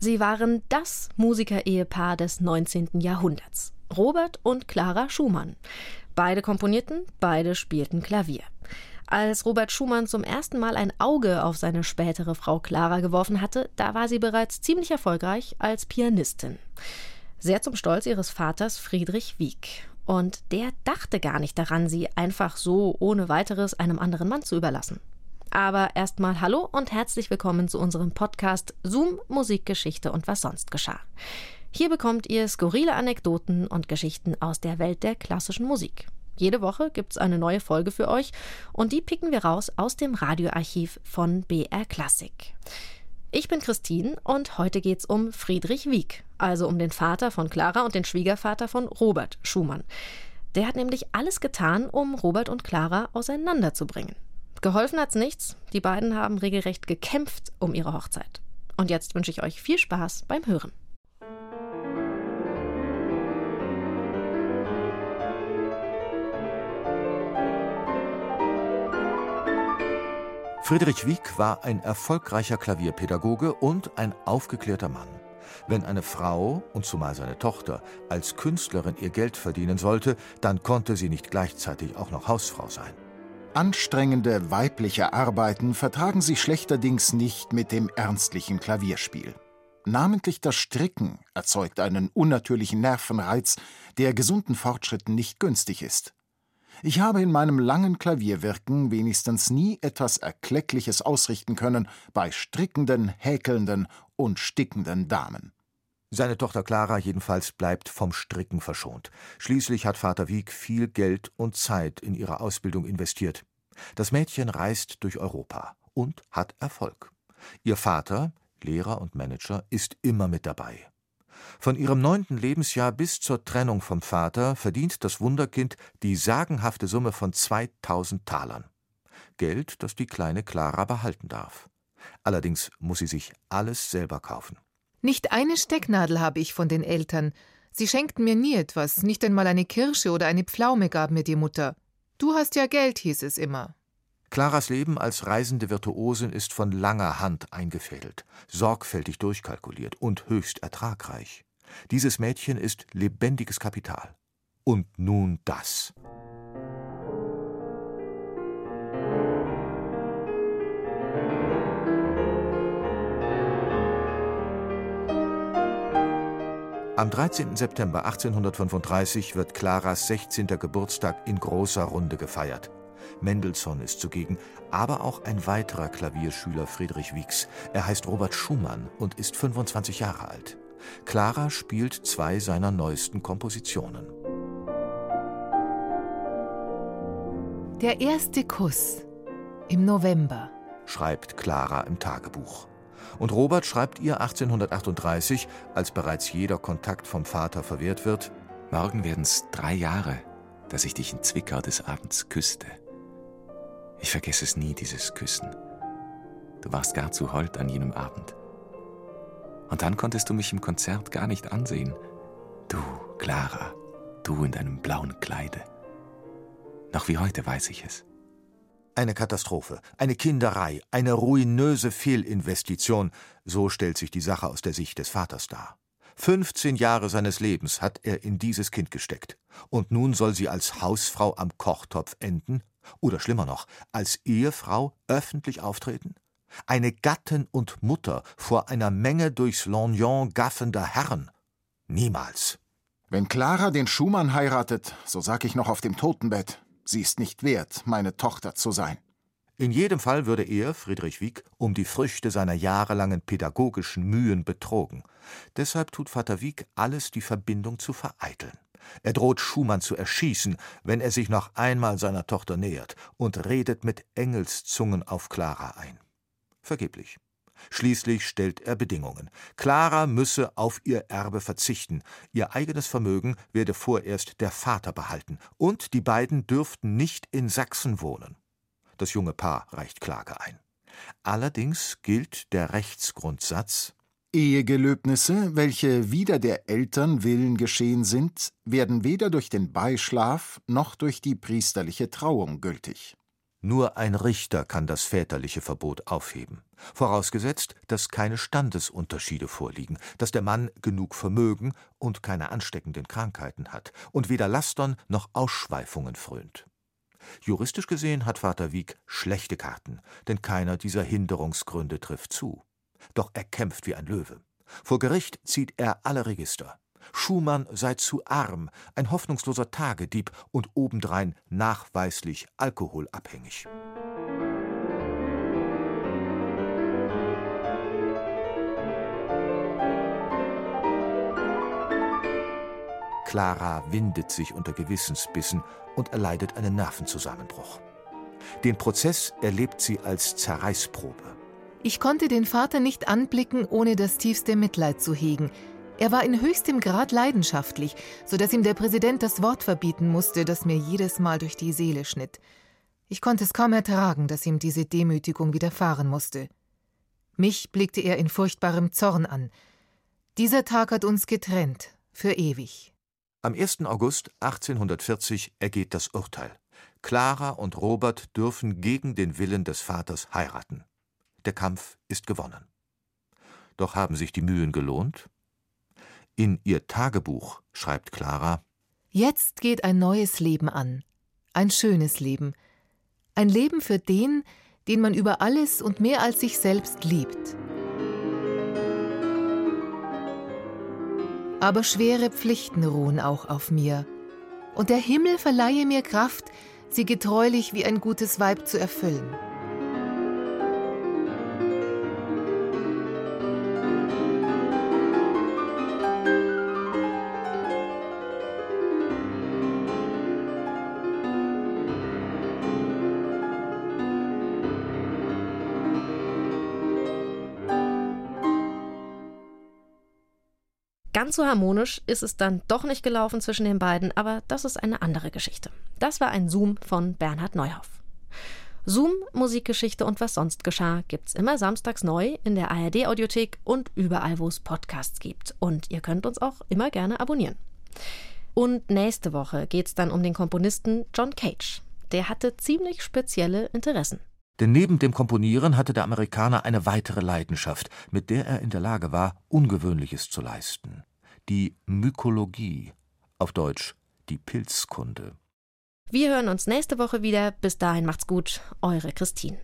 Sie waren das Musikerehepaar des 19. Jahrhunderts. Robert und Clara Schumann. Beide komponierten, beide spielten Klavier. Als Robert Schumann zum ersten Mal ein Auge auf seine spätere Frau Clara geworfen hatte, da war sie bereits ziemlich erfolgreich als Pianistin. Sehr zum Stolz ihres Vaters Friedrich Wieck. Und der dachte gar nicht daran, sie einfach so ohne weiteres einem anderen Mann zu überlassen. Aber erstmal hallo und herzlich willkommen zu unserem Podcast Zoom Musikgeschichte und was sonst geschah. Hier bekommt ihr skurrile Anekdoten und Geschichten aus der Welt der klassischen Musik. Jede Woche gibt es eine neue Folge für euch und die picken wir raus aus dem Radioarchiv von BR Classic. Ich bin Christine und heute geht's um Friedrich Wieck, also um den Vater von Clara und den Schwiegervater von Robert Schumann. Der hat nämlich alles getan, um Robert und Clara auseinanderzubringen. Geholfen hat's nichts. Die beiden haben regelrecht gekämpft um ihre Hochzeit. Und jetzt wünsche ich euch viel Spaß beim Hören. Friedrich Wieck war ein erfolgreicher Klavierpädagoge und ein aufgeklärter Mann. Wenn eine Frau, und zumal seine Tochter, als Künstlerin ihr Geld verdienen sollte, dann konnte sie nicht gleichzeitig auch noch Hausfrau sein. Anstrengende weibliche Arbeiten vertragen sich schlechterdings nicht mit dem ernstlichen Klavierspiel. Namentlich das Stricken erzeugt einen unnatürlichen Nervenreiz, der gesunden Fortschritten nicht günstig ist. Ich habe in meinem langen Klavierwirken wenigstens nie etwas Erkleckliches ausrichten können bei strickenden, häkelnden und stickenden Damen. Seine Tochter Clara jedenfalls bleibt vom Stricken verschont. Schließlich hat Vater Wieck viel Geld und Zeit in ihre Ausbildung investiert. Das Mädchen reist durch Europa und hat Erfolg. Ihr Vater, Lehrer und Manager, ist immer mit dabei. Von ihrem neunten Lebensjahr bis zur Trennung vom Vater verdient das Wunderkind die sagenhafte Summe von 2000 Talern. Geld, das die kleine Clara behalten darf. Allerdings muss sie sich alles selber kaufen. Nicht eine Stecknadel habe ich von den Eltern. Sie schenkten mir nie etwas, nicht einmal eine Kirsche oder eine Pflaume gab mir die Mutter. Du hast ja Geld, hieß es immer. Claras Leben als reisende Virtuosin ist von langer Hand eingefädelt, sorgfältig durchkalkuliert und höchst ertragreich. Dieses Mädchen ist lebendiges Kapital. Und nun das. Am 13. September 1835 wird Claras 16. Geburtstag in großer Runde gefeiert. Mendelssohn ist zugegen, aber auch ein weiterer Klavierschüler Friedrich Wieks. Er heißt Robert Schumann und ist 25 Jahre alt. Clara spielt zwei seiner neuesten Kompositionen. Der erste Kuss im November, schreibt Clara im Tagebuch. Und Robert schreibt ihr 1838, als bereits jeder Kontakt vom Vater verwehrt wird: Morgen werden's drei Jahre, dass ich dich in Zwickau des Abends küsste. Ich vergesse es nie, dieses Küssen. Du warst gar zu hold an jenem Abend. Und dann konntest du mich im Konzert gar nicht ansehen. Du, Clara, du in deinem blauen Kleide. Noch wie heute weiß ich es. Eine Katastrophe, eine Kinderei, eine ruinöse Fehlinvestition, so stellt sich die Sache aus der Sicht des Vaters dar. 15 Jahre seines Lebens hat er in dieses Kind gesteckt. Und nun soll sie als Hausfrau am Kochtopf enden? Oder schlimmer noch, als Ehefrau öffentlich auftreten? Eine Gattin und Mutter vor einer Menge durchs Lorgnon gaffender Herren? Niemals. Wenn Clara den Schumann heiratet, so sag ich noch auf dem Totenbett, Sie ist nicht wert, meine Tochter zu sein. In jedem Fall würde er, Friedrich Wieck, um die Früchte seiner jahrelangen pädagogischen Mühen betrogen. Deshalb tut Vater Wieck alles, die Verbindung zu vereiteln. Er droht Schumann zu erschießen, wenn er sich noch einmal seiner Tochter nähert, und redet mit Engelszungen auf Clara ein. Vergeblich. Schließlich stellt er Bedingungen. Clara müsse auf ihr Erbe verzichten, ihr eigenes Vermögen werde vorerst der Vater behalten, und die beiden dürften nicht in Sachsen wohnen. Das junge Paar reicht Klage ein. Allerdings gilt der Rechtsgrundsatz Ehegelöbnisse, welche wider der Eltern Willen geschehen sind, werden weder durch den Beischlaf noch durch die priesterliche Trauung gültig. Nur ein Richter kann das väterliche Verbot aufheben, vorausgesetzt, dass keine Standesunterschiede vorliegen, dass der Mann genug Vermögen und keine ansteckenden Krankheiten hat und weder Lastern noch Ausschweifungen frönt. Juristisch gesehen hat Vater Wieck schlechte Karten, denn keiner dieser Hinderungsgründe trifft zu. Doch er kämpft wie ein Löwe. Vor Gericht zieht er alle Register. Schumann sei zu arm, ein hoffnungsloser Tagedieb und obendrein nachweislich alkoholabhängig. Clara windet sich unter Gewissensbissen und erleidet einen Nervenzusammenbruch. Den Prozess erlebt sie als Zerreißprobe. Ich konnte den Vater nicht anblicken, ohne das tiefste Mitleid zu hegen. Er war in höchstem Grad leidenschaftlich, so dass ihm der Präsident das Wort verbieten musste, das mir jedes Mal durch die Seele schnitt. Ich konnte es kaum ertragen, dass ihm diese Demütigung widerfahren musste. Mich blickte er in furchtbarem Zorn an. Dieser Tag hat uns getrennt, für ewig. Am 1. August 1840 ergeht das Urteil. Clara und Robert dürfen gegen den Willen des Vaters heiraten. Der Kampf ist gewonnen. Doch haben sich die Mühen gelohnt? In ihr Tagebuch schreibt Clara Jetzt geht ein neues Leben an, ein schönes Leben, ein Leben für den, den man über alles und mehr als sich selbst liebt. Aber schwere Pflichten ruhen auch auf mir, und der Himmel verleihe mir Kraft, sie getreulich wie ein gutes Weib zu erfüllen. Ganz so harmonisch ist es dann doch nicht gelaufen zwischen den beiden, aber das ist eine andere Geschichte. Das war ein Zoom von Bernhard Neuhoff. Zoom, Musikgeschichte und was sonst geschah gibt's immer samstags neu in der ARD Audiothek und überall, wo es Podcasts gibt. Und ihr könnt uns auch immer gerne abonnieren. Und nächste Woche geht's dann um den Komponisten John Cage. Der hatte ziemlich spezielle Interessen. Denn neben dem Komponieren hatte der Amerikaner eine weitere Leidenschaft, mit der er in der Lage war, Ungewöhnliches zu leisten die Mykologie, auf Deutsch die Pilzkunde. Wir hören uns nächste Woche wieder. Bis dahin macht's gut, eure Christine.